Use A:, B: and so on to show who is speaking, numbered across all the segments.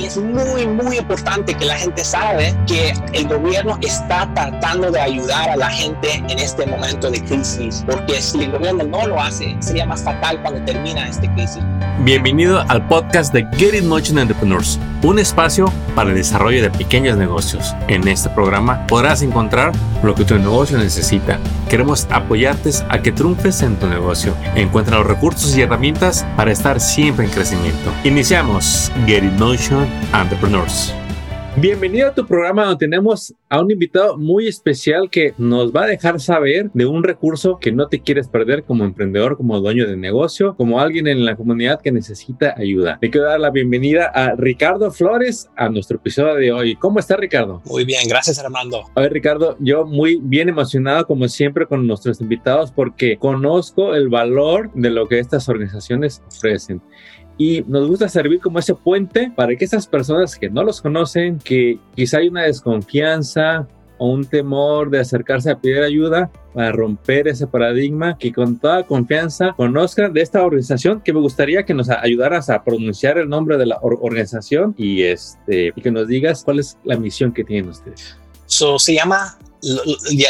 A: Y es muy, muy importante que la gente sabe que el gobierno está tratando de ayudar a la gente en este momento de crisis, porque si el gobierno no lo hace, sería más fatal cuando termina esta crisis.
B: Bienvenido al podcast de Get It Motion Entrepreneurs, un espacio para el desarrollo de pequeños negocios. En este programa podrás encontrar lo que tu negocio necesita. Queremos apoyarte a que triunfes en tu negocio. Encuentra los recursos y herramientas para estar siempre en crecimiento. Iniciamos Get It Motion Entrepreneurs. Bienvenido a tu programa donde tenemos a un invitado muy especial que nos va a dejar saber de un recurso que no te quieres perder como emprendedor, como dueño de negocio, como alguien en la comunidad que necesita ayuda. Le quiero dar la bienvenida a Ricardo Flores a nuestro episodio de hoy. ¿Cómo está Ricardo?
A: Muy bien, gracias Armando.
B: A ver Ricardo, yo muy bien emocionado como siempre con nuestros invitados porque conozco el valor de lo que estas organizaciones ofrecen y nos gusta servir como ese puente para que esas personas que no los conocen, que quizá hay una desconfianza o un temor de acercarse a pedir ayuda, para romper ese paradigma, que con toda confianza conozcan de esta organización, que me gustaría que nos ayudaras a pronunciar el nombre de la organización y, este, y que nos digas cuál es la misión que tienen ustedes.
A: So, se llama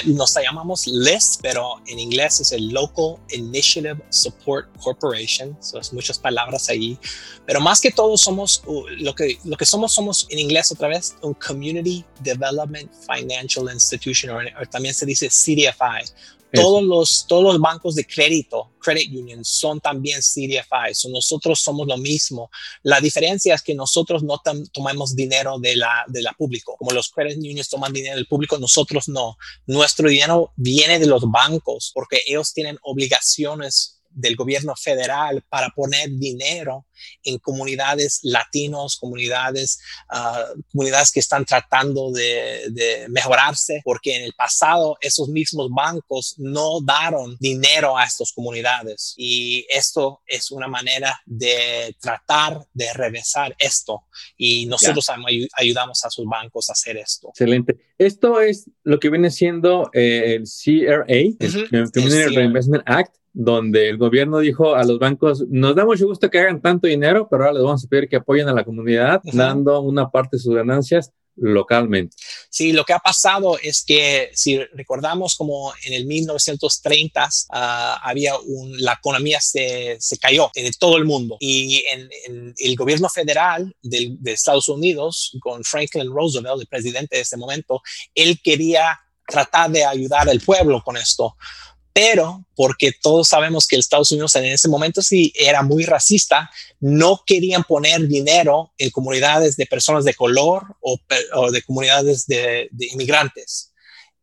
A: nos llamamos LIST, pero en inglés es el Local Initiative Support Corporation. Son muchas palabras ahí. Pero más que todo somos, lo que, lo que somos, somos en inglés otra vez, un Community Development Financial Institution, o también se dice CDFI, todos los, todos los bancos de crédito, credit unions, son también CDFI. nosotros somos lo mismo. La diferencia es que nosotros no tomamos dinero de la, de la público. Como los credit unions toman dinero del público, nosotros no. Nuestro dinero viene de los bancos porque ellos tienen obligaciones del gobierno federal para poner dinero en comunidades latinos, comunidades, ah, comunidades que están tratando de, mejorarse, porque en el pasado esos mismos bancos no daron dinero a estas comunidades. Y esto es una manera de tratar de regresar esto. Y nosotros ayudamos a sus bancos a hacer esto.
B: Excelente. Esto es lo que viene siendo eh, el CRA, el Community Reinvestment Act donde el gobierno dijo a los bancos, nos da mucho gusto que hagan tanto dinero, pero ahora les vamos a pedir que apoyen a la comunidad dando una parte de sus ganancias localmente.
A: Sí, lo que ha pasado es que si recordamos como en el 1930 ah, había un, la economía se, se, cayó en todo el mundo. Y en, el gobierno federal de, de Estados Unidos con Franklin Roosevelt, el presidente de ese momento, él quería tratar de ayudar al pueblo con esto pero porque todos sabemos que Estados Unidos en ese momento sí era muy racista, no querían poner dinero en comunidades de personas de color o, de comunidades de inmigrantes.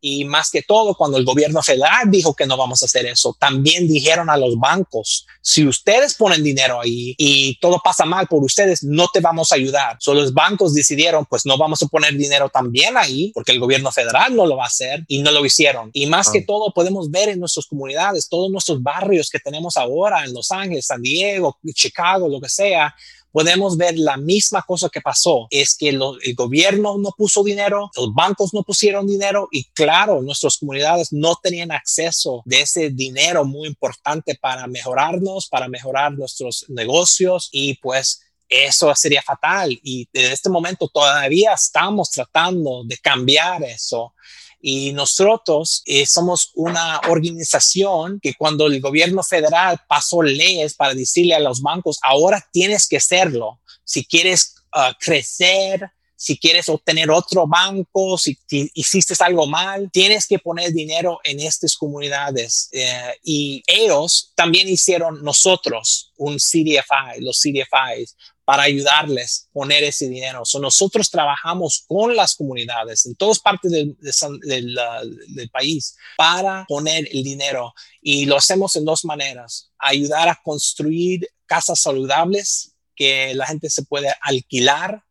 A: Y más que todo, cuando el gobierno federal dijo que no vamos a hacer eso, también dijeron a los bancos, si ustedes ponen dinero ahí y todo pasa mal por ustedes, no te vamos a ayudar. Solo los bancos decidieron, pues no vamos a poner dinero también ahí, porque el gobierno federal no lo va a hacer y no lo hicieron. Y más que ah. todo, podemos ver en nuestras comunidades, todos nuestros barrios que tenemos ahora en Los Ángeles, San Diego, Chicago, lo que sea, podemos ver la misma cosa que pasó, es que el gobierno no puso dinero, los bancos no pusieron dinero y claro, nuestras comunidades no tenían acceso de ese dinero muy importante para mejorarnos, para mejorar nuestros negocios y pues eso sería fatal. Y en este momento todavía estamos tratando de cambiar eso y nosotros eh, somos una organización que cuando el gobierno federal pasó leyes para decirle a los bancos, ahora tienes que hacerlo. Si quieres ah, crecer, si quieres obtener otro banco, si, hiciste algo mal, tienes que poner dinero en estas comunidades. Eh, y ellos también hicieron nosotros un CDFI, los CDFIs, para ayudarles a poner ese dinero. nosotros trabajamos con las comunidades en todas partes del, del, país para poner el dinero y lo hacemos en dos maneras. Ayudar a construir casas saludables que la gente se puede alquilar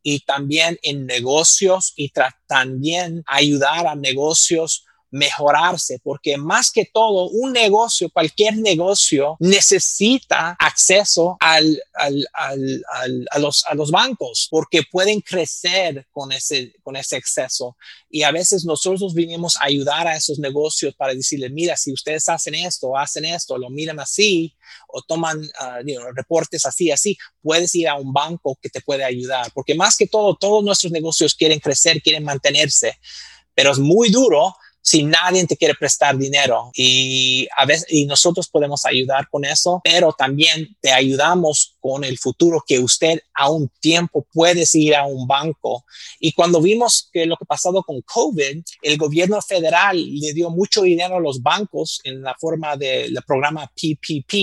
A: y también en negocios y también ayudar a negocios mejorarse, porque más que todo, un negocio, cualquier negocio necesita acceso al, al, al, a, los, a los bancos, porque pueden crecer con ese, con ese acceso. Y a veces nosotros vinimos a ayudar a esos negocios para decirles, mira, si ustedes hacen esto, hacen esto, lo miran así, o toman uh, reportes así, así, puedes ir a un banco que te puede ayudar, porque más que todo, todos nuestros negocios quieren crecer, quieren mantenerse, pero es muy duro si nadie te quiere prestar dinero y a veces y nosotros podemos ayudar con eso, pero también te ayudamos con el futuro que usted a un tiempo puedes ir a un banco. Y cuando vimos que lo que pasado con COVID, el gobierno federal le dio mucho dinero a los bancos en la forma del programa PPP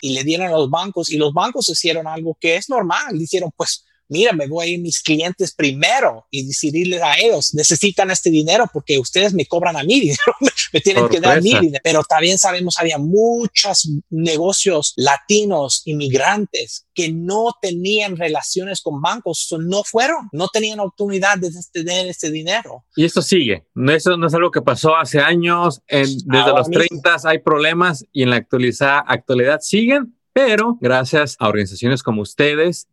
A: y le dieron a los bancos y los bancos hicieron algo que es normal, dijeron pues mira, me voy a ir mis clientes primero y decidirles a ellos, necesitan este dinero porque ustedes me cobran a mí dinero, me tienen que dar mi dinero. Pero también sabemos, había muchos negocios latinos, inmigrantes, que no tenían relaciones con bancos, no fueron, no tenían oportunidad de tener este dinero.
B: Y esto sigue, eso no es algo que pasó hace años, en, desde los 30 hay problemas y en la actualidad, actualidad siguen, pero gracias a organizaciones como ustedes,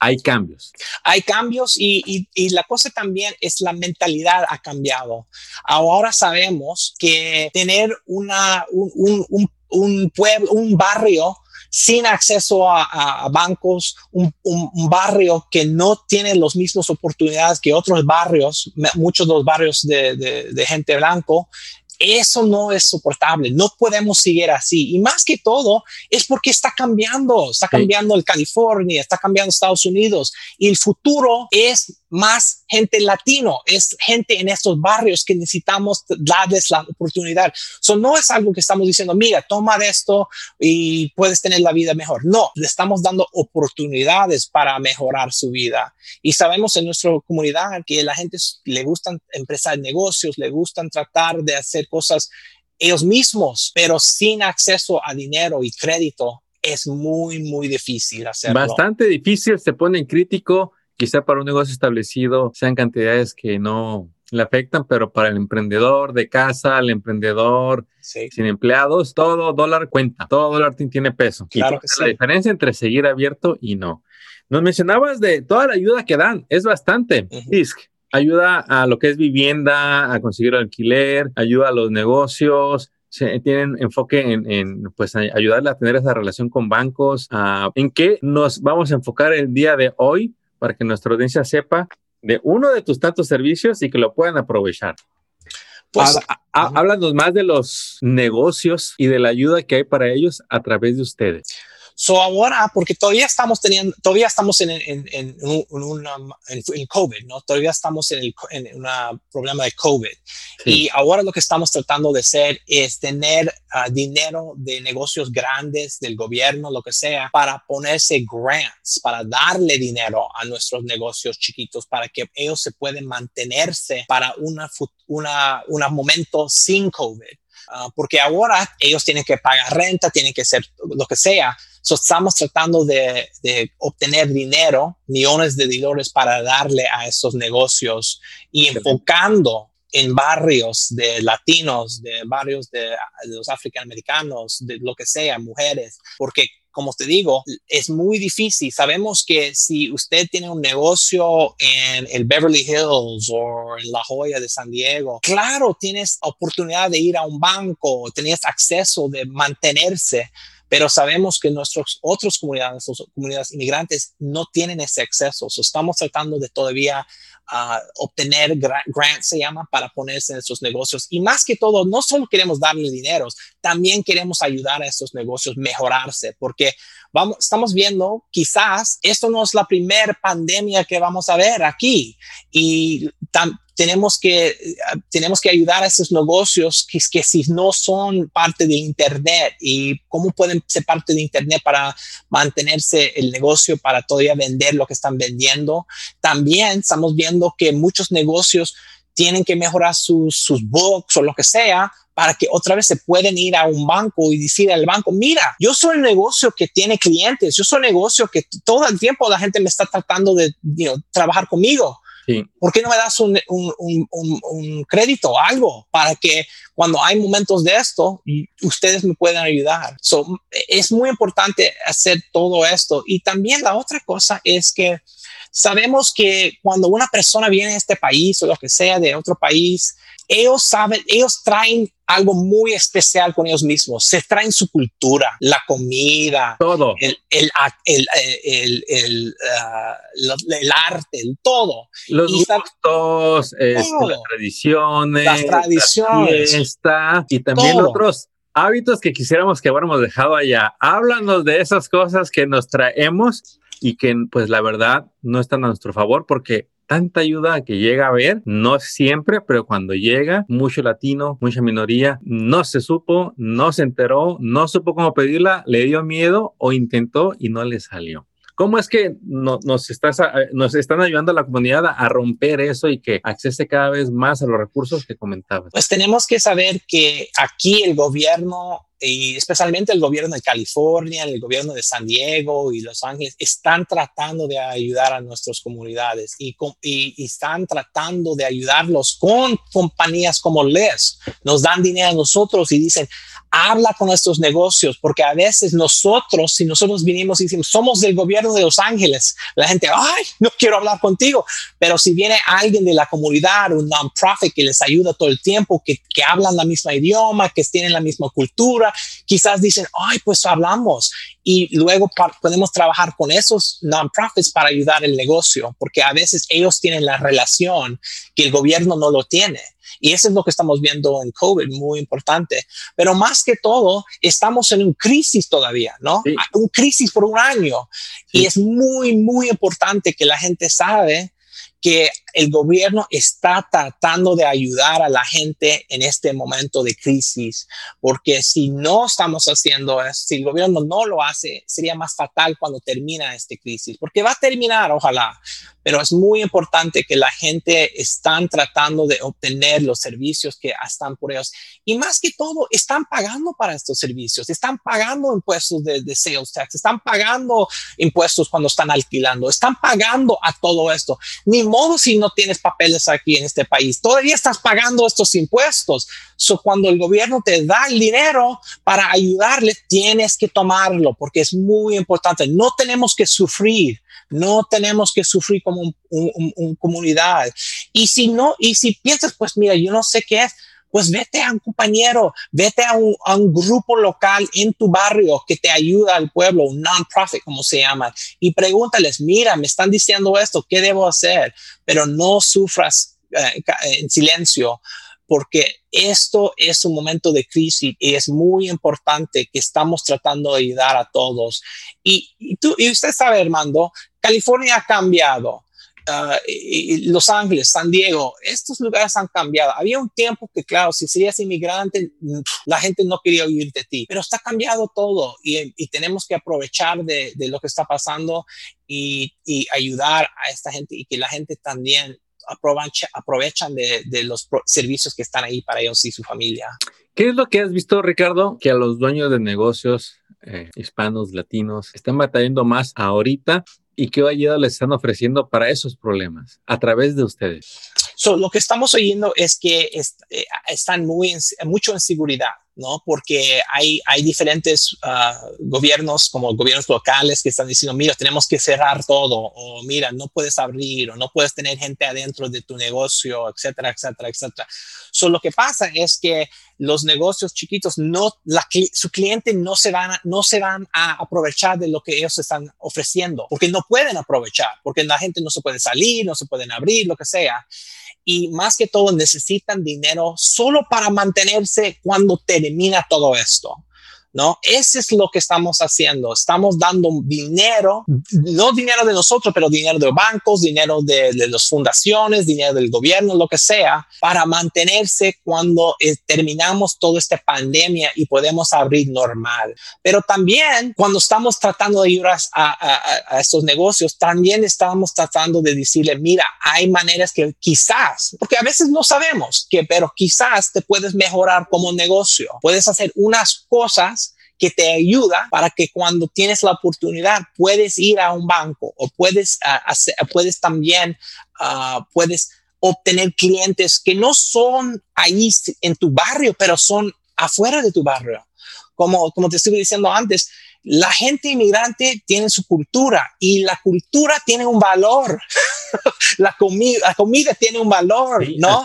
B: hay cambios.
A: Hay cambios y, la cosa también es la mentalidad ha cambiado. Ahora sabemos que tener una, un, pueblo, un barrio sin acceso a, bancos, un, barrio que no tiene las mismas oportunidades que otros barrios, muchos de los barrios de, de gente blanco, eso no es soportable, no podemos seguir así. Y más que todo es porque está cambiando, está cambiando el California, está cambiando Estados Unidos y el futuro es más gente latino, es gente en estos barrios que necesitamos darles la oportunidad. Eso no es algo que estamos diciendo, mira, toma esto y puedes tener la vida mejor. No, le estamos dando oportunidades para mejorar su vida. Y sabemos en nuestra comunidad que la gente le gustan empezar negocios, le gustan tratar de hacer cosas ellos mismos, pero sin acceso a dinero y crédito es muy, muy difícil hacerlo.
B: Bastante difícil, se pone en crítico Quizá para un negocio establecido sean cantidades que no le afectan, pero para el emprendedor de casa, el emprendedor sin empleados, todo dólar cuenta, todo dólar tiene peso. Claro La diferencia entre seguir abierto y no. Nos mencionabas de toda la ayuda que dan, es bastante. ayuda a lo que es vivienda, a conseguir alquiler, ayuda a los negocios, tienen enfoque en, en, pues ayudarle a tener esa relación con bancos. ¿En qué nos vamos a enfocar el día de hoy para que nuestra audiencia sepa de uno de tus tantos servicios y que lo puedan aprovechar. Pues, háblanos más de los negocios y de la ayuda que hay para ellos a través de ustedes.
A: So ahora, porque todavía estamos teniendo, todavía estamos en, en, en, una, en, COVID, ¿no? Todavía estamos en, en un problema de COVID. Y ahora lo que estamos tratando de hacer es tener ah, dinero de negocios grandes, del gobierno, lo que sea, para ponerse grants, para darle dinero a nuestros negocios chiquitos, para que ellos se puedan mantenerse para una, una, un momento sin COVID. Ah, porque ahora ellos tienen que pagar renta, tienen que hacer lo que sea, estamos tratando de, obtener dinero, millones de dólares para darle a estos negocios y enfocando en barrios de latinos, de barrios de, los africanos, de lo que sea, mujeres, porque como te digo, es muy difícil. Sabemos que si usted tiene un negocio en el Beverly Hills o en La Joya de San Diego, claro, tienes oportunidad de ir a un banco, tienes acceso de mantenerse, pero sabemos que nuestras otras comunidades, comunidades inmigrantes, no tienen ese acceso. estamos tratando de todavía ah, obtener grants, se llama, para ponerse en esos negocios. Y más que todo, no solo queremos darle dinero, también queremos ayudar a esos negocios a mejorarse, porque vamos, estamos viendo, quizás esto no es la primera pandemia que vamos a ver aquí. Y tenemos que, tenemos que ayudar a esos negocios que, que si no son parte de Internet y cómo pueden ser parte de Internet para mantenerse el negocio, para todavía vender lo que están vendiendo. También estamos viendo que muchos negocios tienen que mejorar sus, sus books o lo que sea para que otra vez se pueden ir a un banco y decir al banco, mira, yo soy un negocio que tiene clientes, yo soy un negocio que todo el tiempo la gente me está tratando de trabajar conmigo ¿Por qué no me das un, un, un, un, crédito, algo, para que cuando hay momentos de esto, ustedes me puedan ayudar? So, es muy importante hacer todo esto. Y también la otra cosa es que sabemos que cuando una persona viene a este país o lo que sea de otro país, ellos saben, ellos traen algo muy especial con ellos mismos. Se traen su cultura, la comida,
B: todo,
A: el, el, el, el, el, uh, el arte, todo.
B: Los gustos, este, las tradiciones,
A: las tradiciones,
B: fiesta, y también todo. otros hábitos que quisiéramos que hubiéramos dejado allá. Háblanos de esas cosas que nos traemos y que pues la verdad no están a nuestro favor porque tanta ayuda que llega a ver, no siempre, pero cuando llega, mucho latino, mucha minoría, no se supo, no se enteró, no supo cómo pedirla, le dio miedo o intentó y no le salió. ¿Cómo es que no, nos, están ayudando a la comunidad a romper eso y que accese cada vez más a los recursos que comentabas?
A: Pues tenemos que saber que aquí el gobierno y especialmente el gobierno de California, el gobierno de San Diego y Los Ángeles están tratando de ayudar a nuestras comunidades y, y, y, están tratando de ayudarlos con compañías como Les. Nos dan dinero a nosotros y dicen, habla con nuestros negocios, porque a veces nosotros, si nosotros vinimos y decimos, somos del gobierno de Los Ángeles, la gente, ay, no quiero hablar contigo, pero si viene alguien de la comunidad, un non-profit que les ayuda todo el tiempo, que, que hablan la misma idioma, que tienen la misma cultura, quizás dicen, ay, pues hablamos y luego podemos trabajar con esos non-profits para ayudar el negocio, porque a veces ellos tienen la relación que el gobierno no lo tiene. Y eso es lo que estamos viendo en COVID, muy importante. Pero más que todo, estamos en un crisis todavía, ¿no? Sí. Un crisis por un año. Sí. Y es muy, muy importante que la gente sabe que el gobierno está tratando de ayudar a la gente en este momento de crisis, porque si no estamos haciendo eso, si el gobierno no lo hace, sería más fatal cuando termina esta crisis, porque va a terminar, ojalá, pero es muy importante que la gente están tratando de obtener los servicios que están por ellos. Y más que todo, están pagando para estos servicios, están pagando impuestos de, de sales tax, están pagando impuestos cuando están alquilando, están pagando a todo esto. Ni modo si no tienes papeles aquí en este país, todavía estás pagando estos impuestos. So, cuando el gobierno te da el dinero para ayudarle, tienes que tomarlo porque es muy importante. No tenemos que sufrir no tenemos que sufrir como un, un, un, comunidad. Y si no, y si piensas, pues mira, yo no sé qué es, pues vete a un compañero, vete a un, grupo local en tu barrio que te ayuda al pueblo, un non-profit como se llama, y pregúntales, mira, me están diciendo esto, ¿qué debo hacer? Pero no sufras eh, en silencio porque esto es un momento de crisis y es muy importante que estamos tratando de ayudar a todos. Y, y tú, y usted sabe, Armando, California ha cambiado. Y Los Ángeles, San Diego, estos lugares han cambiado. Había un tiempo que, claro, si serías inmigrante, la gente no quería oír de ti, pero está cambiado todo y, tenemos que aprovechar de, lo que está pasando y, ayudar a esta gente y que la gente también aprovecha, aprovechan de, de, los servicios que están ahí para ellos y su familia.
B: ¿Qué es lo que has visto, Ricardo, que a los dueños de negocios eh, hispanos, latinos, están batallando más ahorita y qué ayuda les están ofreciendo para esos problemas a través de ustedes?
A: So, lo que estamos oyendo es que eh, están muy en, mucho en seguridad. ¿No? Porque hay, hay diferentes uh, gobiernos, como gobiernos locales, que están diciendo, mira, tenemos que cerrar todo, o mira, no puedes abrir, o no puedes tener gente adentro de tu negocio, etcétera, etcétera, etcétera. So, lo que pasa es que los negocios chiquitos, no, la, su cliente no se, van a, no se van a aprovechar de lo que ellos están ofreciendo, porque no pueden aprovechar, porque la gente no se puede salir, no se pueden abrir, lo que sea y más que todo necesitan dinero solo para mantenerse cuando termina todo esto. ¿No? Ese es lo que estamos haciendo. Estamos dando dinero, no dinero de nosotros, pero dinero de bancos, dinero de, de las fundaciones, dinero del gobierno, lo que sea, para mantenerse cuando eh, terminamos toda esta pandemia y podemos abrir normal. Pero también cuando estamos tratando de ayudar a, a, a estos negocios, también estamos tratando de decirle, mira, hay maneras que quizás, porque a veces no sabemos que, pero quizás te puedes mejorar como negocio. Puedes hacer unas cosas que te ayuda para que cuando tienes la oportunidad puedes ir a un banco o puedes, hacer, puedes también, uh, puedes obtener clientes que no son ahí en tu barrio, pero son afuera de tu barrio. Como, como te estuve diciendo antes, la gente inmigrante tiene su cultura y la cultura tiene un valor. la, comida, la comida tiene un valor, ¿no?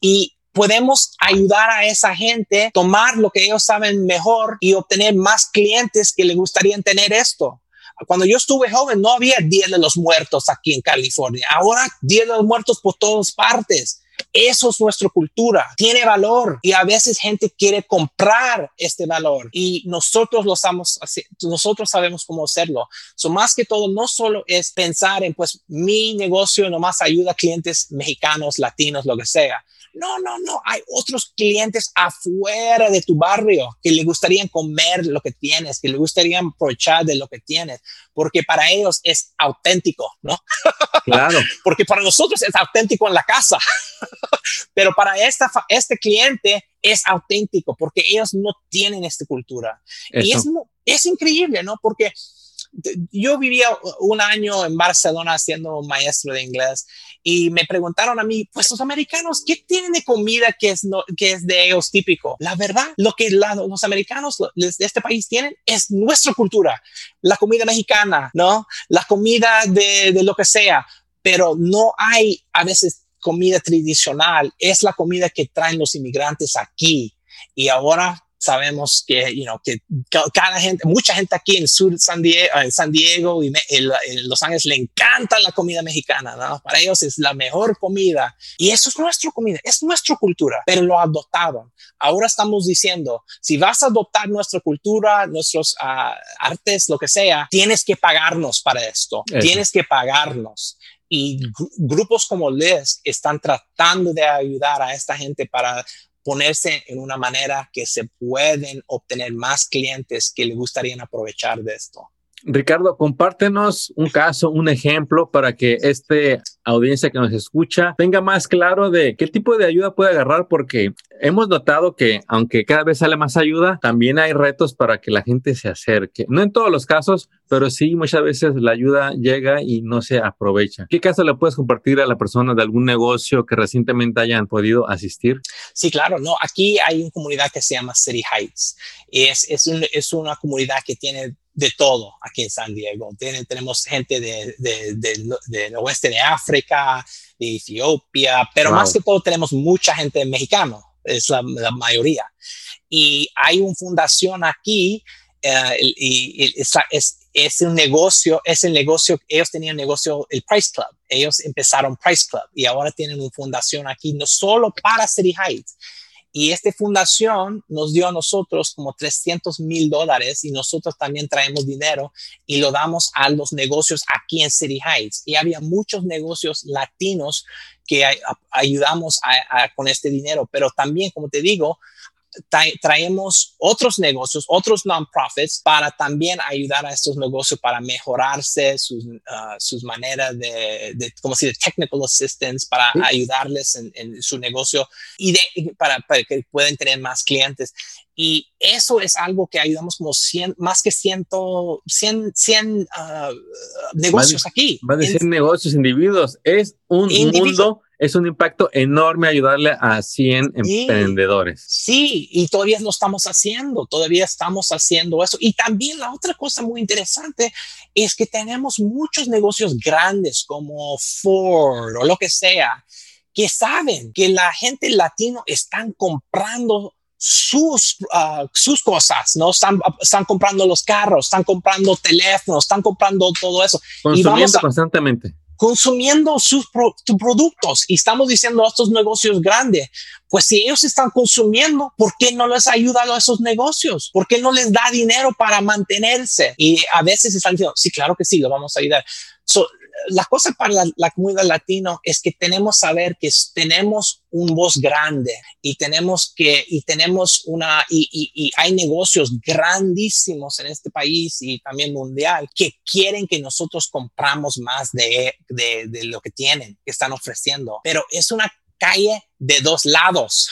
A: Y podemos ayudar a esa gente tomar lo que ellos saben mejor y obtener más clientes que le gustarían tener esto. Cuando yo estuve joven no había Día de los Muertos aquí en California. Ahora Día de los Muertos por todas partes. Eso es nuestra cultura, tiene valor y a veces gente quiere comprar este valor y nosotros lo estamos nosotros sabemos cómo hacerlo. So, más que todo, no solo es pensar en pues mi negocio nomás ayuda a clientes mexicanos, latinos, lo que sea. No, no, no, hay otros clientes afuera de tu barrio que le gustarían comer lo que tienes, que le gustarían aprovechar de lo que tienes, porque para ellos es auténtico, ¿no? Claro. porque para nosotros es auténtico en la casa, pero para esta, este cliente es auténtico porque ellos no tienen esta cultura. Y es, es increíble, ¿no? Porque yo vivía un año en Barcelona siendo maestro de inglés y me preguntaron a mí, pues los americanos, ¿qué tienen de comida que es, que es de ellos típico? La verdad, lo que los americanos de este país tienen es nuestra cultura, la comida mexicana, ¿no? La comida de, de lo que sea, pero no hay a veces comida tradicional, es la comida que traen los inmigrantes aquí. Y ahora sabemos que, you know, que cada gente, mucha gente aquí en sur San Diego, en San Diego y en, Los Ángeles le encanta la comida mexicana, ¿no? Para ellos es la mejor comida y eso es nuestra comida, es nuestra cultura, pero lo adoptaron. Ahora estamos diciendo, si vas a adoptar nuestra cultura, nuestros uh, artes, lo que sea, tienes que pagarnos para esto, tienes que pagarnos y grupos como Les están tratando de ayudar a esta gente para ponerse en una manera que se pueden obtener más clientes que le gustarían aprovechar de esto.
B: Ricardo, compártenos un caso, un ejemplo para que esta audiencia que nos escucha tenga más claro de qué tipo de ayuda puede agarrar, porque hemos notado que aunque cada vez sale más ayuda, también hay retos para que la gente se acerque. No en todos los casos, pero sí muchas veces la ayuda llega y no se aprovecha. ¿Qué caso le puedes compartir a la persona de algún negocio que recientemente hayan podido asistir?
A: Sí, claro, no. Aquí hay una comunidad que se llama City Heights. Es, es, es una comunidad que tiene de todo aquí en San Diego. tenemos gente de, del oeste de África, de Etiopía, pero más que todo tenemos mucha gente mexicana, es la, mayoría. Y hay una fundación aquí eh, y, es, es, un negocio, es el negocio, ellos tenían negocio, el Price Club, ellos empezaron Price Club y ahora tienen una fundación aquí, no solo para City Heights, y esta fundación nos dio a nosotros como 300 mil dólares y nosotros también traemos dinero y lo damos a los negocios aquí en City Heights. Y había muchos negocios latinos que ayudamos con este dinero, pero también, como te digo, traemos otros negocios, otros non-profits para también ayudar a estos negocios para mejorarse sus, uh, sus maneras de, de, como si de technical assistance, para ayudarles en, su negocio y de, para, para, que puedan tener más clientes. Y eso es algo que ayudamos como 100, más que 100, 100, 100 negocios aquí.
B: Va a decir negocios, individuos. Es un mundo es un impacto enorme ayudarle a 100 emprendedores.
A: Sí, y todavía lo estamos haciendo, todavía estamos haciendo eso. Y también la otra cosa muy interesante es que tenemos muchos negocios grandes como Ford o lo que sea, que saben que la gente latino están comprando sus, ah, sus cosas, ¿no? Están, están comprando los carros, están comprando teléfonos, están comprando todo eso.
B: Consumiendo constantemente
A: consumiendo sus productos y estamos diciendo a estos negocios grandes, pues si ellos están consumiendo, ¿por qué no les ayuda a esos negocios? ¿Por qué no les da dinero para mantenerse? Y a veces están diciendo, sí, claro que sí, lo vamos a ayudar la cosa para la, comunidad latino es que tenemos saber que tenemos un voz grande y tenemos que, y tenemos una, y, hay negocios grandísimos en este país y también mundial que quieren que nosotros compramos más de, de lo que tienen, que están ofreciendo. Pero es una calle de dos lados,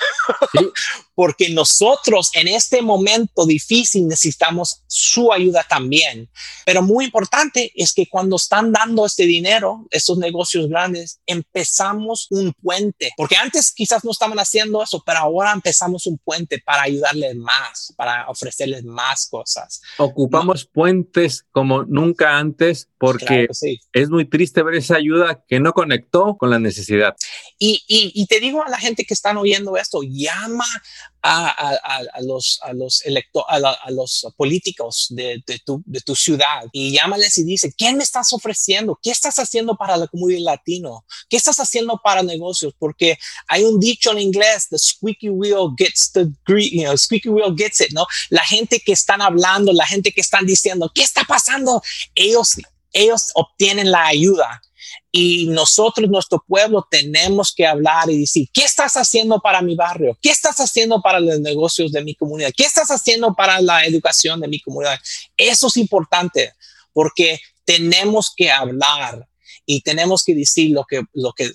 A: porque nosotros en este momento difícil necesitamos su ayuda también. Pero muy importante es que cuando están dando este dinero, estos negocios grandes, empezamos un puente, porque antes quizás no estaban haciendo eso, pero ahora empezamos un puente para ayudarles más, para ofrecerles más cosas.
B: Ocupamos puentes como nunca antes porque es muy triste ver esa ayuda que no conectó con la necesidad.
A: Y, y, te digo a la gente que están oyendo esto, llama a, los, electo, a, los políticos de, de, tu, de, tu, ciudad y llámales y dice, ¿qué me estás ofreciendo? ¿Qué estás haciendo para la comunidad latino? ¿Qué estás haciendo para negocios? Porque hay un dicho en inglés, the squeaky wheel gets the, you know, squeaky wheel gets it, ¿no? La gente que están hablando, la gente que están diciendo, ¿qué está pasando? Ellos ellos obtienen la ayuda y nosotros, nuestro pueblo, tenemos que hablar y decir, ¿qué estás haciendo para mi barrio? ¿Qué estás haciendo para los negocios de mi comunidad? ¿Qué estás haciendo para la educación de mi comunidad? Eso es importante porque tenemos que hablar y tenemos que decir lo que, lo que,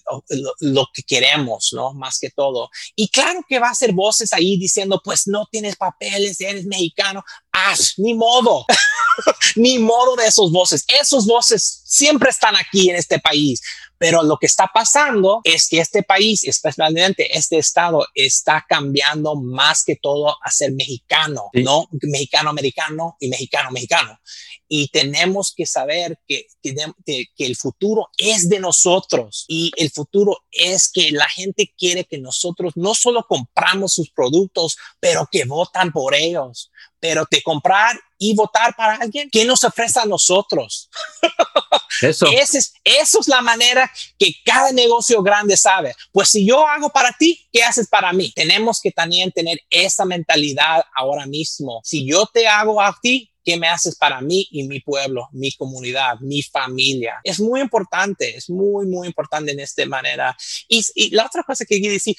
A: lo, que queremos, ¿no? Más que todo. Y claro que va a ser voces ahí diciendo, pues no tienes papeles, eres mexicano. Ah, ni modo, ni modo de esos voces. Esos voces siempre están aquí en este país. Pero lo que está pasando es que este país, especialmente este estado, está cambiando más que todo a ser mexicano, ¿no? Mexicano-americano y mexicano-mexicano. Y tenemos que saber que, que, que, el futuro es de nosotros y el futuro es que la gente quiere que nosotros no solo compramos sus productos, pero que votan por ellos pero de comprar y votar para alguien, ¿qué nos ofrece a nosotros? Eso. es, eso es la manera que cada negocio grande sabe. Pues si yo hago para ti, ¿qué haces para mí? Tenemos que también tener esa mentalidad ahora mismo. Si yo te hago a ti, ¿Qué me haces para mí y mi pueblo, mi comunidad, mi familia? Es muy importante, es muy, muy importante en esta manera. Y, y la otra cosa que quiero decir,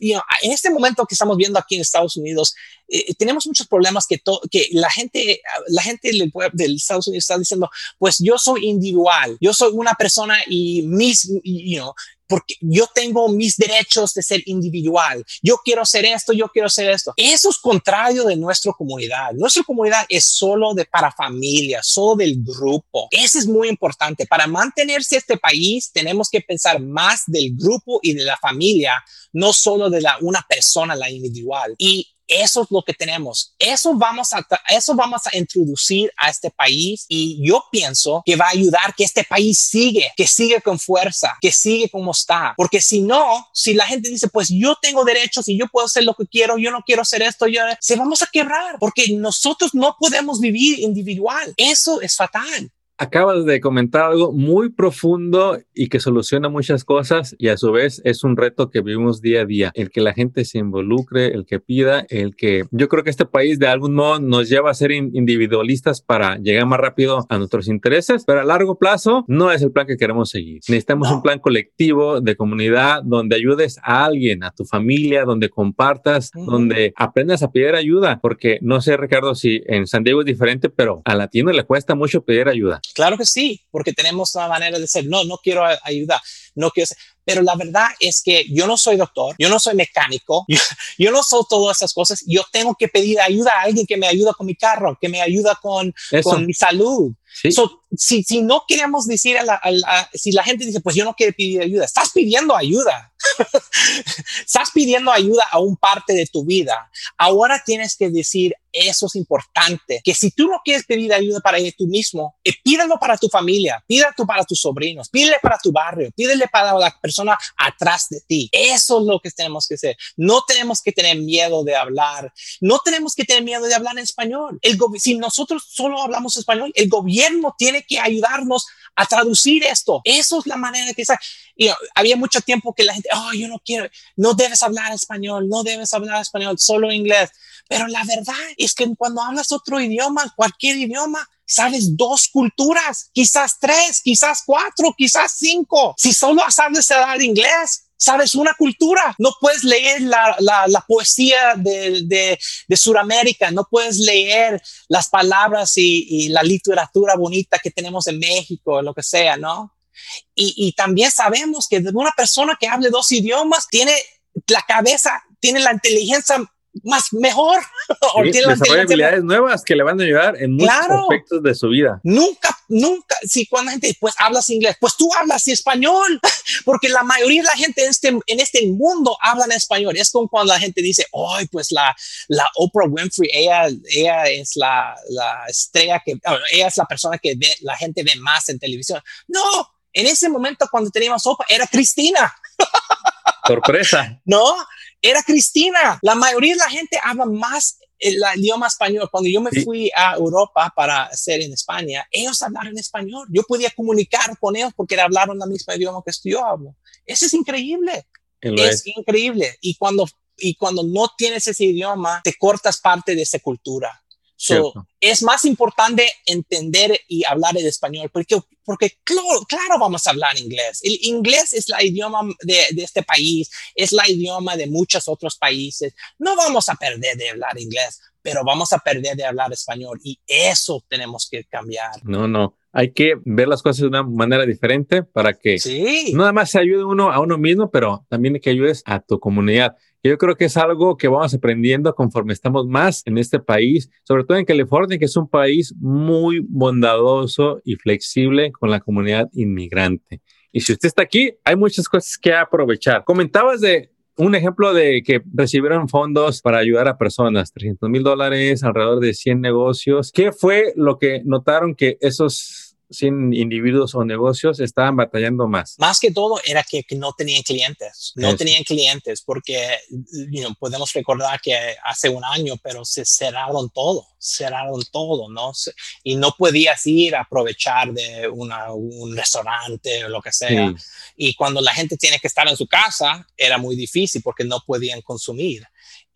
A: en este momento que estamos viendo aquí en Estados Unidos, eh, tenemos muchos problemas que, que la gente, la gente del, del, Estados Unidos está diciendo, pues yo soy individual, yo soy una persona y mis, you know, porque yo tengo mis derechos de ser individual. Yo quiero hacer esto, yo quiero hacer esto. Eso es contrario de nuestra comunidad. Nuestra comunidad es solo de para familia, solo del grupo. Eso es muy importante. Para mantenerse este país, tenemos que pensar más del grupo y de la familia, no solo de la una persona, la individual. Y eso es lo que tenemos. Eso vamos a, eso vamos a introducir a este país y yo pienso que va a ayudar que este país sigue, que sigue con fuerza, que sigue como está. Porque si no, si la gente dice, pues yo tengo derechos y yo puedo hacer lo que quiero, yo no quiero hacer esto, yo, se vamos a quebrar porque nosotros no podemos vivir individual. Eso es fatal
B: acabas de comentar algo muy profundo y que soluciona muchas cosas y a su vez es un reto que vivimos día a día. El que la gente se involucre, el que pida, el que yo creo que este país de algún modo nos lleva a ser individualistas para llegar más rápido a nuestros intereses, pero a largo plazo no es el plan que queremos seguir. Necesitamos un plan colectivo de comunidad donde ayudes a alguien, a tu familia, donde compartas, donde aprendas a pedir ayuda, porque no sé Ricardo si en San Diego es diferente, pero a latino le cuesta mucho pedir ayuda.
A: Claro que sí, porque tenemos una manera de ser, no, no quiero ayudar, no quiero ser. Pero la verdad es que yo no soy doctor, yo no soy mecánico, yo, no soy todas esas cosas. Yo tengo que pedir ayuda a alguien que me ayuda con mi carro, que me ayuda con, con mi salud. Si, si no queremos decir a la, si la gente dice, pues yo no quiero pedir ayuda, estás pidiendo ayuda. estás pidiendo ayuda a un parte de tu vida. Ahora tienes que decir, eso es importante, que si tú no quieres pedir ayuda para tú mismo, eh, pídelo para tu familia, pídelo para tus sobrinos, pídele para tu barrio, pídele para la persona atrás de ti. Eso es lo que tenemos que hacer. No tenemos que tener miedo de hablar, no tenemos que tener miedo de hablar en español. El si nosotros solo hablamos español, el gobierno tiene que ayudarnos a traducir esto. Eso es la manera que está. Y había mucho tiempo que la gente, oh, yo no quiero, no debes hablar español, no debes hablar español, solo inglés. Pero la verdad es que cuando hablas otro idioma, cualquier idioma, sabes dos culturas, quizás tres, quizás cuatro, quizás cinco. Si solo sabes hablar inglés, sabes una cultura. No puedes leer la, la, poesía de, de, de, Sudamérica, no puedes leer las palabras y, y, la literatura bonita que tenemos en México, lo que sea, ¿no? Y, y también sabemos que una persona que hable dos idiomas tiene la cabeza tiene la inteligencia más mejor.
B: Sí, desarrolla habilidades nuevas que le van a ayudar en muchos aspectos de su vida.
A: Nunca, nunca, si cuando la gente pues hablas inglés, pues tú hablas español, porque la mayoría de la gente en este, en este mundo habla en español. Es como cuando la gente dice, ay, pues la, la Oprah Winfrey, ella, ella es la, la estrella que, ella es la persona que ve, la gente ve más en televisión. No, en ese momento cuando teníamos Oprah era Cristina.
B: Sorpresa.
A: no, era Cristina. La mayoría de la gente habla más el, idioma español. Cuando yo me fui a Europa para hacer en España, ellos hablaron español. Yo podía comunicar con ellos porque hablaron la misma idioma que yo hablo. Eso es increíble. Es, increíble. Y cuando, y cuando no tienes ese idioma, te cortas parte de esa cultura. So, es más importante entender y hablar el español porque, porque claro, claro, vamos a hablar inglés. El inglés es la idioma de, de, este país, es la idioma de muchos otros países. No vamos a perder de hablar inglés, pero vamos a perder de hablar español y eso tenemos que cambiar.
B: No, no. Hay que ver las cosas de una manera diferente para que
A: sí.
B: no nada más se ayude uno a uno mismo, pero también que ayudes a tu comunidad. Yo creo que es algo que vamos aprendiendo conforme estamos más en este país, sobre todo en California, que es un país muy bondadoso y flexible con la comunidad inmigrante. Y si usted está aquí, hay muchas cosas que aprovechar. Comentabas de un ejemplo de que recibieron fondos para ayudar a personas, 300 mil dólares, alrededor de 100 negocios. ¿Qué fue lo que notaron que esos sin individuos o negocios estaban batallando más?
A: Más que todo era que, no tenían clientes, no tenían clientes porque podemos recordar que hace un año, pero se cerraron todo, cerraron todo, ¿no? Y no podías ir a aprovechar de un restaurante o lo que sea. Y cuando la gente tiene que estar en su casa, era muy difícil porque no podían consumir.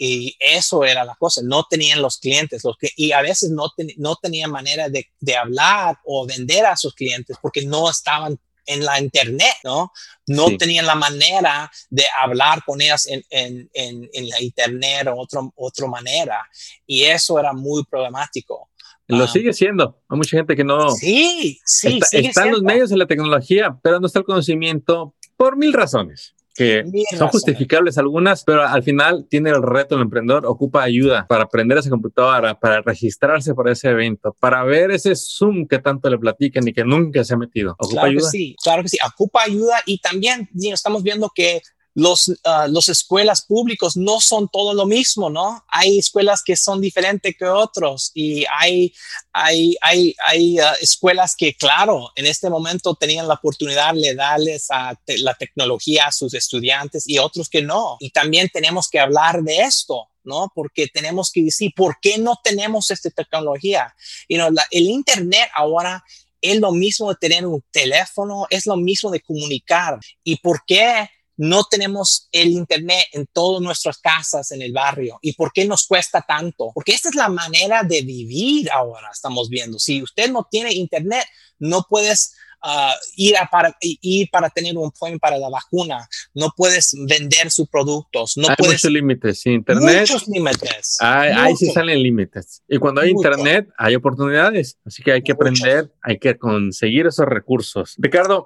A: Y eso era la cosa, no tenían los clientes los que, y a veces no, no tenían manera de, de, hablar o vender a sus clientes porque no estaban en la internet, ¿no? No tenían la manera de hablar con ellas en, en, en, la internet o otro, otra manera. Y eso era muy problemático.
B: Lo ah, sigue siendo. Hay mucha gente que no.
A: Sí, sí.
B: Está, están los medios de la tecnología, pero no está el conocimiento por mil razones que son justificables algunas, pero al final tiene el reto el emprendedor, ocupa ayuda para aprender esa computadora, para registrarse para ese evento, para ver ese Zoom que tanto le platican y que nunca se ha metido. ¿Ocupa
A: claro
B: ayuda?
A: Que sí, claro que sí, ocupa ayuda y también estamos viendo que los, uh, los escuelas públicos no son todo lo mismo, ¿no? Hay escuelas que son diferentes que otros y hay, hay, hay, hay uh, escuelas que, claro, en este momento tenían la oportunidad de darles a la tecnología a sus estudiantes y otros que no. Y también tenemos que hablar de esto. ¿no? Porque tenemos que decir, ¿por qué no tenemos esta tecnología? You know, la, el Internet ahora es lo mismo de tener un teléfono, es lo mismo de comunicar. ¿Y por qué no tenemos el Internet en todas nuestras casas en el barrio. ¿Y por qué nos cuesta tanto? Porque esta es la manera de vivir ahora, estamos viendo. Si usted no tiene Internet, no puedes uh, ir, a para, ir para tener un point para la vacuna, no puedes vender sus productos. No
B: hay
A: puedes,
B: muchos límites. Internet.
A: Muchos límites.
B: Ahí sí salen límites. Y cuando hay Internet, hay oportunidades. Así que hay que aprender, hay que conseguir esos recursos. Ricardo,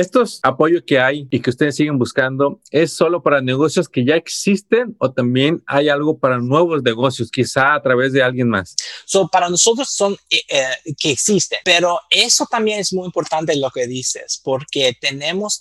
B: estos apoyos que hay y que ustedes siguen buscando, ¿es solo para negocios que ya existen o también hay algo para nuevos negocios, quizá a través de alguien más?
A: So, para nosotros son eh, eh, que existen, pero eso también es muy importante lo que dices, porque tenemos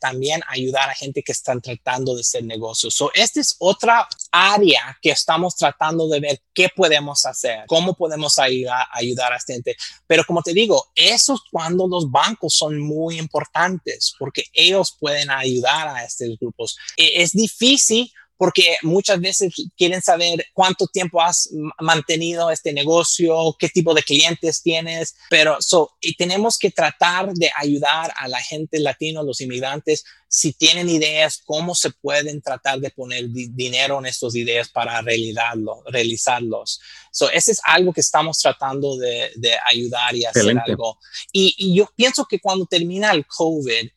A: también ayudar a gente que están tratando de hacer negocios. So, esta es otra área que estamos tratando de ver qué podemos hacer, cómo podemos ayudar, a esta gente. Pero como te digo, eso es cuando los bancos son muy importantes porque ellos pueden ayudar a estos grupos. E, es difícil porque muchas veces quieren saber cuánto tiempo has mantenido este negocio, qué tipo de clientes tienes, pero y tenemos que tratar de ayudar a la gente latino, los inmigrantes, si tienen ideas, cómo se pueden tratar de poner dinero en estas ideas para realizarlo, realizarlos. So, ese es algo que estamos tratando de, ayudar y hacer algo. Y, y yo pienso que cuando termina el COVID,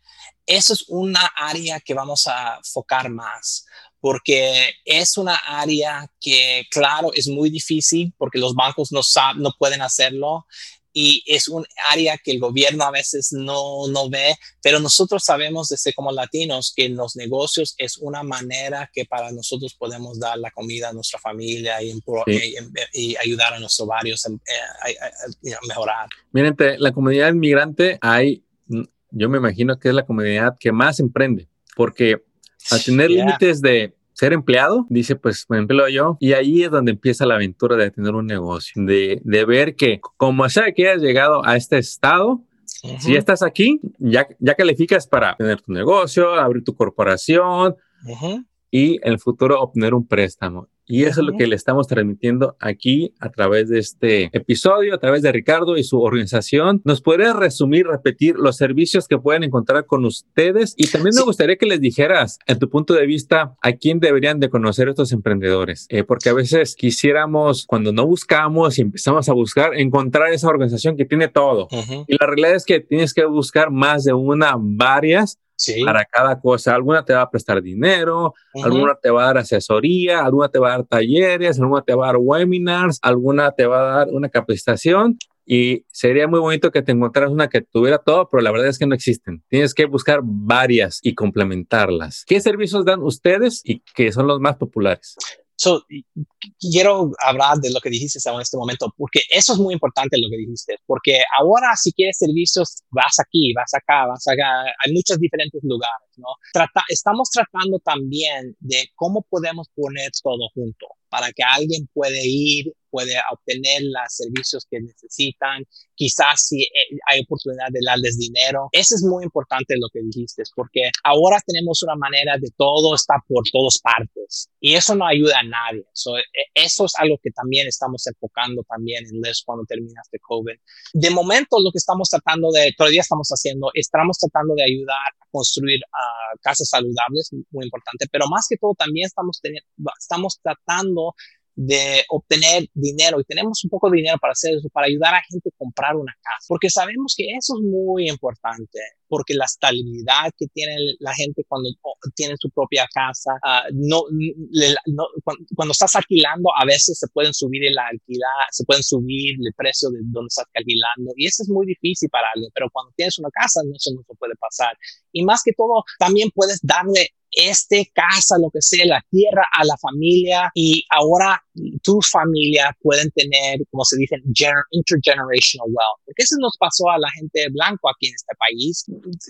A: eso es una área que vamos a enfocar más porque es una área que, claro, es muy difícil porque los bancos no, no pueden hacerlo y es un área que el gobierno a veces no, no ve, pero nosotros sabemos desde como latinos que los negocios es una manera que para nosotros podemos dar la comida a nuestra familia y, y, ayudar a nuestros barrios eh, a, mejorar.
B: Miren, la comunidad inmigrante hay, yo me imagino que es la comunidad que más emprende, porque al tener límites de ser empleado, dice, pues me empleo yo. Y ahí es donde empieza la aventura de tener un negocio, de, de ver que como sea que hayas llegado a este estado, si ya estás aquí, ya, ya calificas para tener tu negocio, abrir tu corporación y en el futuro obtener un préstamo. Y eso es lo que le estamos transmitiendo aquí a través de este episodio, a través de Ricardo y su organización. ¿Nos podría resumir, repetir los servicios que pueden encontrar con ustedes? Y también me gustaría que les dijeras, en tu punto de vista, a quién deberían de conocer estos emprendedores. Eh, porque a veces quisiéramos, cuando no buscamos y empezamos a buscar, encontrar esa organización que tiene todo. Y la realidad es que tienes que buscar más de una, varias para cada cosa. Alguna te va a prestar dinero, alguna te va a dar asesoría, alguna te va a dar talleres, alguna te va a dar webinars, alguna te va a dar una capacitación. Y sería muy bonito que te encontraras una que tuviera todo, pero la verdad es que no existen. Tienes que buscar varias y complementarlas. ¿Qué servicios dan ustedes y qué son los más populares?
A: So, quiero hablar de lo que dijiste en este momento, porque eso es muy importante lo que dijiste, porque ahora si quieres servicios, vas aquí, vas acá, vas acá, hay muchos diferentes lugares, ¿no? Trata, estamos tratando también de cómo podemos poner todo junto para que alguien puede ir, puede obtener los servicios que necesitan, quizás si eh, hay oportunidad de darles dinero. Eso es muy importante lo que dijiste, porque ahora tenemos una manera de todo está por todas partes y eso no ayuda a nadie. E, eso es algo que también estamos enfocando también en Les cuando termina este COVID. De momento lo que estamos tratando de, todavía estamos haciendo, estamos tratando de ayudar a construir uh, casas saludables, muy importante, pero más que todo también estamos, estamos tratando de obtener dinero y tenemos un poco de dinero para hacer eso, para ayudar a gente a comprar una casa, porque sabemos que eso es muy importante, porque la estabilidad que tiene la gente cuando tiene su propia casa, ah, no, cuando, estás alquilando, a veces se pueden subir el alquiler, se pueden subir el precio de donde estás alquilando y eso es muy difícil para alguien, pero cuando tienes una casa, eso no se puede pasar. Y más que todo, también puedes darle este casa, lo que sea, la tierra a la familia y ahora tu familia pueden tener, como se dice, intergenerational wealth. Porque eso nos pasó a la gente blanco aquí en este país.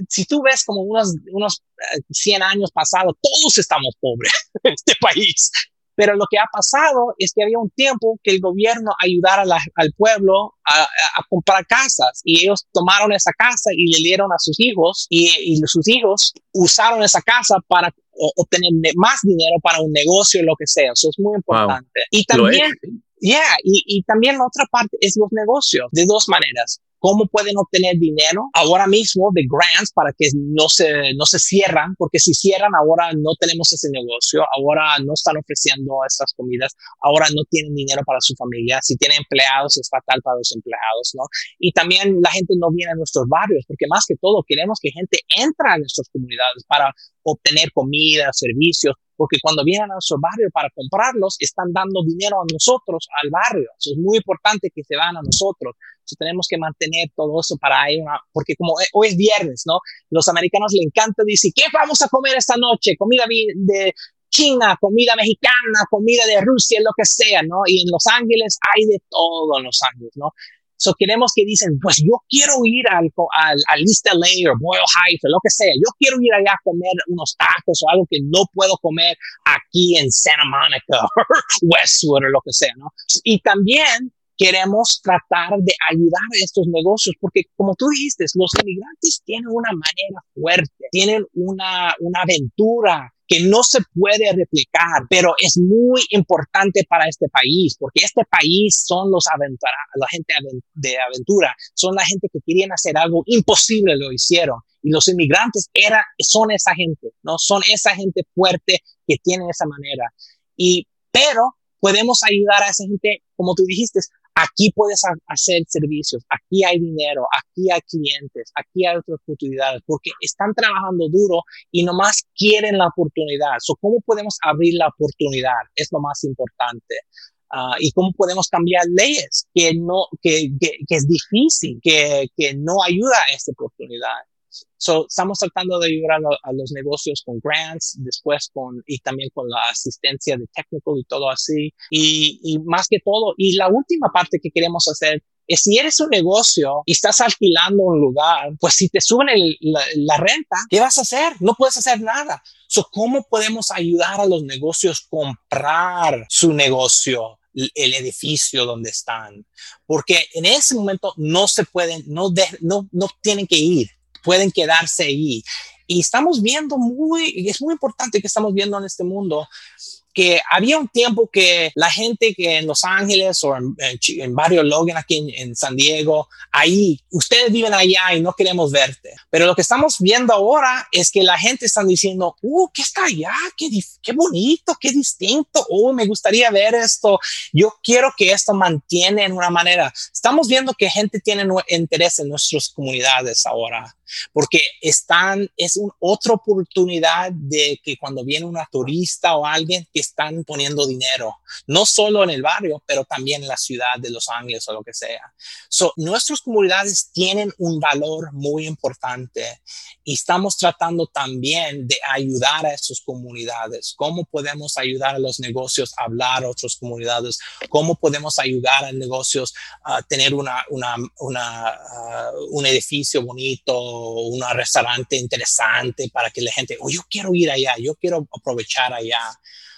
A: Si tú ves como unos, unos 100 eh, años pasados, todos estamos pobres en este país. Pero lo que ha pasado es que había un tiempo que el gobierno ayudara al pueblo a, comprar casas y ellos tomaron esa casa y le dieron a sus hijos y, y sus hijos usaron esa casa para obtener más dinero para un negocio o lo que sea. Eso es muy importante. Y también, yeah, y, y también la otra parte es los negocios de dos maneras cómo pueden obtener dinero ahora mismo de grants para que no se, no se cierran, porque si cierran ahora no tenemos ese negocio, ahora no están ofreciendo estas comidas, ahora no tienen dinero para su familia, si tienen empleados es fatal para los empleados, ¿no? Y también la gente no viene a nuestros barrios, porque más que todo queremos que gente entre a nuestras comunidades para obtener comida, servicios, porque cuando vienen a nuestro barrio para comprarlos, están dando dinero a nosotros, al barrio. Eso es muy importante que se van a nosotros. Entonces tenemos que mantener todo eso para ahí, una, porque como hoy es viernes, ¿no? Los americanos le encanta decir, ¿qué vamos a comer esta noche? Comida de China, comida mexicana, comida de Rusia, lo que sea, ¿no? Y en Los Ángeles hay de todo en Los Ángeles, ¿no? So queremos que dicen, pues yo quiero ir al, al, al East LA o Boyle Heights o lo que sea. Yo quiero ir allá a comer unos tacos o algo que no puedo comer aquí en Santa Monica o Westwood o lo que sea, ¿no? Y también queremos tratar de ayudar a estos negocios, porque como tú dijiste, los inmigrantes tienen una manera fuerte, tienen una, una aventura que no se puede replicar, pero es muy importante para este país, porque este país son los aventura, la gente de aventura, son la gente que querían hacer algo imposible, lo hicieron. Y los inmigrantes era, son esa gente, ¿no? Son esa gente fuerte que tiene esa manera. Y, pero podemos ayudar a esa gente, como tú dijiste, Aquí puedes hacer servicios, aquí hay dinero, aquí hay clientes, aquí hay otras oportunidades, porque están trabajando duro y nomás quieren la oportunidad. So, ¿Cómo podemos abrir la oportunidad? Es lo más importante. Ah, y cómo podemos cambiar leyes que no que, que, es difícil que, que no ayuda a esta oportunidad So, estamos tratando de ayudar a, los negocios con grants, después con, y también con la asistencia de técnico y todo así. Y, y más que todo, y la última parte que queremos hacer es si eres un negocio y estás alquilando un lugar, pues si te suben la, renta, ¿qué vas a hacer? No puedes hacer nada. So, ¿Cómo podemos ayudar a los negocios a comprar su negocio? el edificio donde están, porque en ese momento no se pueden, no, no, no tienen que ir, pueden quedarse ahí. Y estamos viendo muy, es muy importante que estamos viendo en este mundo que había un tiempo que la gente que en Los Ángeles o en, en, Barrio Logan, aquí en, San Diego, ahí, ustedes viven allá y no queremos verte. Pero lo que estamos viendo ahora es que la gente está diciendo, uh, ¿qué está allá? Qué, qué bonito, qué distinto. Uh, me gustaría ver esto. Yo quiero que esto mantiene en una manera. Estamos viendo que gente tiene interés en nuestras comunidades ahora porque están, es una otra oportunidad de que cuando viene una turista o alguien que están poniendo dinero, no solo en el barrio, pero también en la ciudad de Los Ángeles o lo que sea. So, nuestras comunidades tienen un valor muy importante y estamos tratando también de ayudar a esas comunidades. ¿Cómo podemos ayudar a los negocios a hablar a otras comunidades? ¿Cómo podemos ayudar a negocios a tener una, una, una, uh, un edificio bonito? Un restaurante interesante para que la gente, oh, yo quiero ir allá, yo quiero aprovechar allá.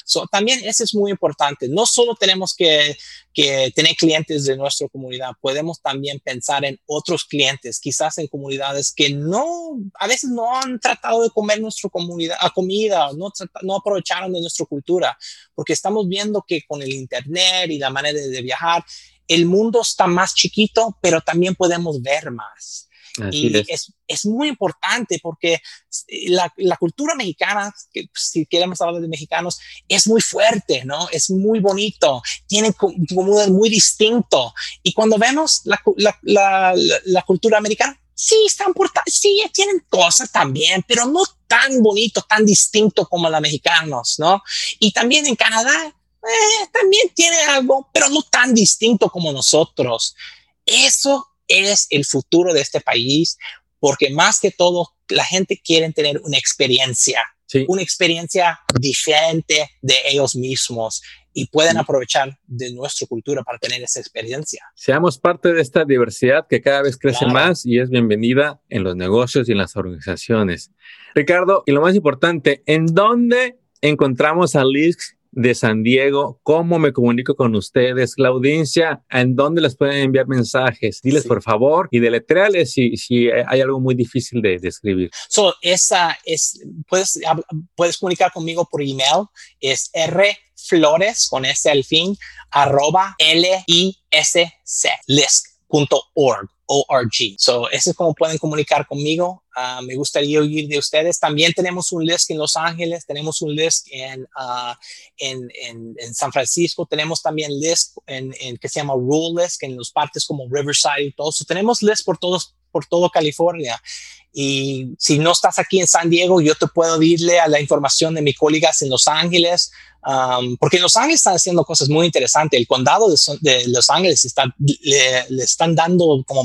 A: So, también eso es muy importante. No solo tenemos que, que, tener clientes de nuestra comunidad, podemos también pensar en otros clientes, quizás en comunidades que no, a veces no han tratado de comer nuestra comunidad, a comida, no, no aprovecharon de nuestra cultura, porque estamos viendo que con el Internet y la manera de viajar, el mundo está más chiquito, pero también podemos ver más y es. es. muy importante porque la, la cultura mexicana, que si queremos hablar de mexicanos, es muy fuerte, ¿no? Es muy bonito, tiene como muy distinto. Y cuando vemos la, la, la cultura americana, sí, están sí, tienen cosas también, pero no tan bonito, tan distinto como los mexicanos, ¿no? Y también en Canadá, eh, también tiene algo, pero no tan distinto como nosotros. Eso es el futuro de este país, porque más que todo la gente quiere tener una experiencia, una experiencia diferente de ellos mismos y pueden aprovechar de nuestra cultura para tener esa experiencia.
B: Seamos parte de esta diversidad que cada vez crece más y es bienvenida en los negocios y en las organizaciones. Ricardo, y lo más importante, ¿en dónde encontramos a Liz de San Diego, ¿cómo me comunico con ustedes? La audiencia, ¿en dónde les pueden enviar mensajes? Diles por favor y deletreales si, si hay algo muy difícil de, escribir.
A: So, esa es, puedes, puedes comunicar conmigo por email, es R flores con S al fin, arroba L I S C, lisk.org. ORG. So, ese es como pueden comunicar conmigo. Ah, me gustaría oír de ustedes. También tenemos un LISC en Los Ángeles, tenemos un LISC en, ah, en, en, San Francisco, tenemos también LISC en, que se llama Rule LISC en los partes como Riverside y todo. eso. tenemos LISC por todos por todo California. Y si no estás aquí en San Diego, yo te puedo dirle a la información de mis colegas en Los Ángeles, um, porque en Los Ángeles están haciendo cosas muy interesantes. El condado de, Los Ángeles está, le, están dando como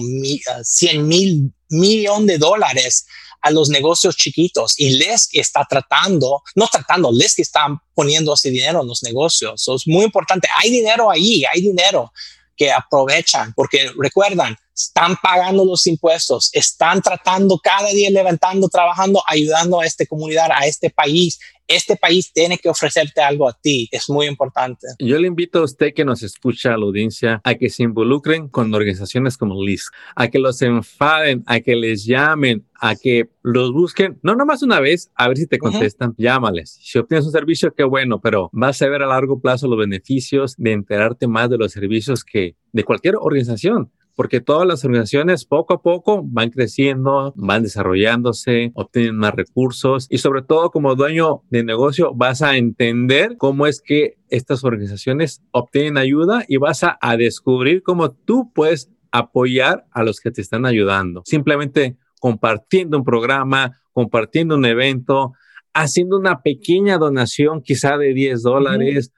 A: 100 mil millón de dólares a los negocios chiquitos y les está tratando, no tratando, les que están poniendo ese dinero en los negocios. es muy importante. Hay dinero ahí, hay dinero que aprovechan, porque recuerdan, están pagando los impuestos, están tratando cada día levantando, trabajando, ayudando a esta comunidad, a este país. Este país tiene que ofrecerte algo a ti, es muy importante.
B: Yo le invito a usted que nos escucha a la audiencia a que se involucren con organizaciones como LIS, a que los enfaden, a que les llamen, a que los busquen, no nomás una vez, a ver si te contestan, llámales. Si obtienes un servicio, qué bueno, pero vas a ver a largo plazo los beneficios de enterarte más de los servicios que de cualquier organización porque todas las organizaciones poco a poco van creciendo, van desarrollándose, obtienen más recursos y sobre todo como dueño de negocio vas a entender cómo es que estas organizaciones obtienen ayuda y vas a, descubrir cómo tú puedes apoyar a los que te están ayudando. Simplemente compartiendo un programa, compartiendo un evento, haciendo una pequeña donación, quizá de 10 dólares,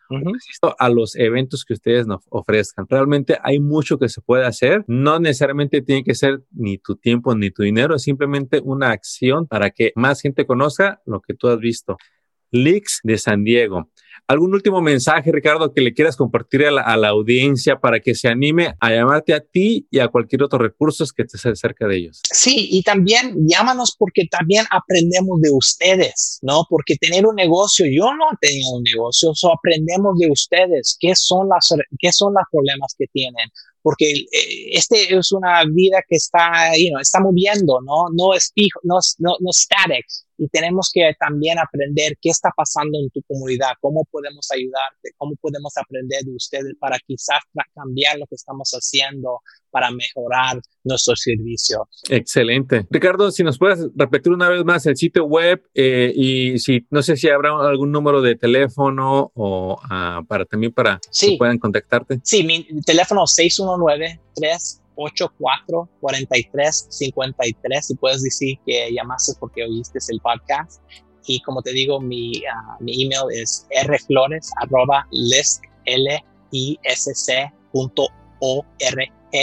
B: a los eventos que ustedes nos ofrezcan. Realmente hay mucho que se puede hacer. No necesariamente tiene que ser ni tu tiempo ni tu dinero, es simplemente una acción para que más gente conozca lo que tú has visto. Leaks de San Diego. ¿Algún último mensaje, Ricardo, que le quieras compartir a la, audiencia para que se anime a llamarte a ti y a cualquier otro recurso que esté cerca de ellos?
A: Sí, y también llámanos porque también aprendemos de ustedes, ¿no? Porque tener un negocio, yo no he tenido un negocio, so aprendemos de ustedes qué son las, qué son los problemas que tienen, porque eh, este es una vida que está, you está moviendo, ¿no? No es fijo, no, no, no static y tenemos que también aprender qué está pasando en tu comunidad, cómo podemos ayudarte, cómo podemos aprender de ustedes para quizás cambiar lo que estamos haciendo para mejorar nuestros servicios.
B: Excelente. Ricardo, si nos puedes repetir una vez más el sitio web eh, y si no sé si habrá algún número de teléfono o ah, para también para que puedan contactarte.
A: Sí, mi teléfono 619 3 84 43 53 y puedes decir que llamaste porque oíste el podcast. Y como te digo, mi, uh, mi email es rflores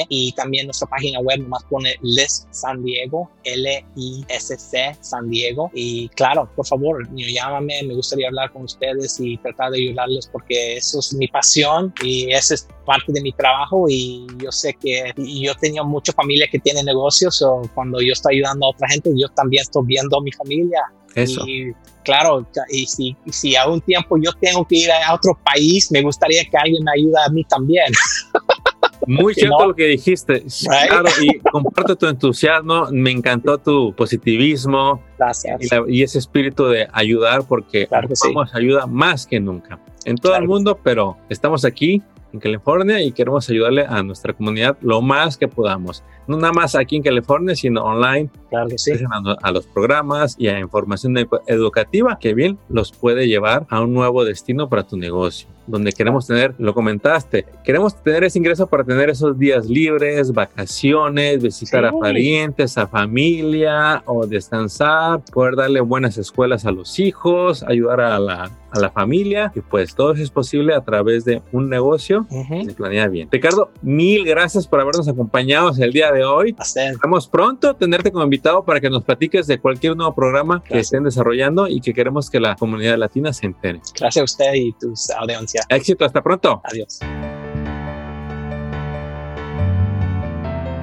A: y también nuestra página web nomás pone List San Diego, L-I-S-C San Diego. Y claro, por favor, llámame, me gustaría hablar con ustedes y tratar de ayudarles porque eso es mi pasión y esa es parte de mi trabajo y yo sé que yo tengo mucha familia que tiene negocios o cuando yo estoy ayudando a otra gente, yo también estoy viendo a mi familia.
B: Eso.
A: Y claro, y si, si a un tiempo yo tengo que ir a otro país, me gustaría que alguien me ayude a mí también.
B: Muy cierto lo que dijiste. Claro, y comparto tu entusiasmo. Me encantó tu positivismo.
A: Gracias.
B: Y, ese espíritu de ayudar, porque claro ayuda más que nunca. En todo el mundo, pero estamos aquí en California y queremos ayudarle a nuestra comunidad lo más que podamos. No nada más aquí en California, sino online.
A: Claro que sí.
B: A, los programas y a información educativa que bien los puede llevar a un nuevo destino para tu negocio donde queremos tener, lo comentaste, queremos tener ese ingreso para tener esos días libres, vacaciones, visitar a parientes, a familia o descansar, poder darle buenas escuelas a los hijos, ayudar a la, a la familia y pues todo eso es posible a través de un negocio de planear bien. Ricardo, mil gracias por habernos acompañado el día de hoy. Esperamos pronto tenerte como invitado para que nos platiques de cualquier nuevo programa que estén desarrollando y que queremos que la comunidad latina se entere.
A: Gracias a usted y tus audiencias.
B: Éxito, hasta pronto.
A: Adiós.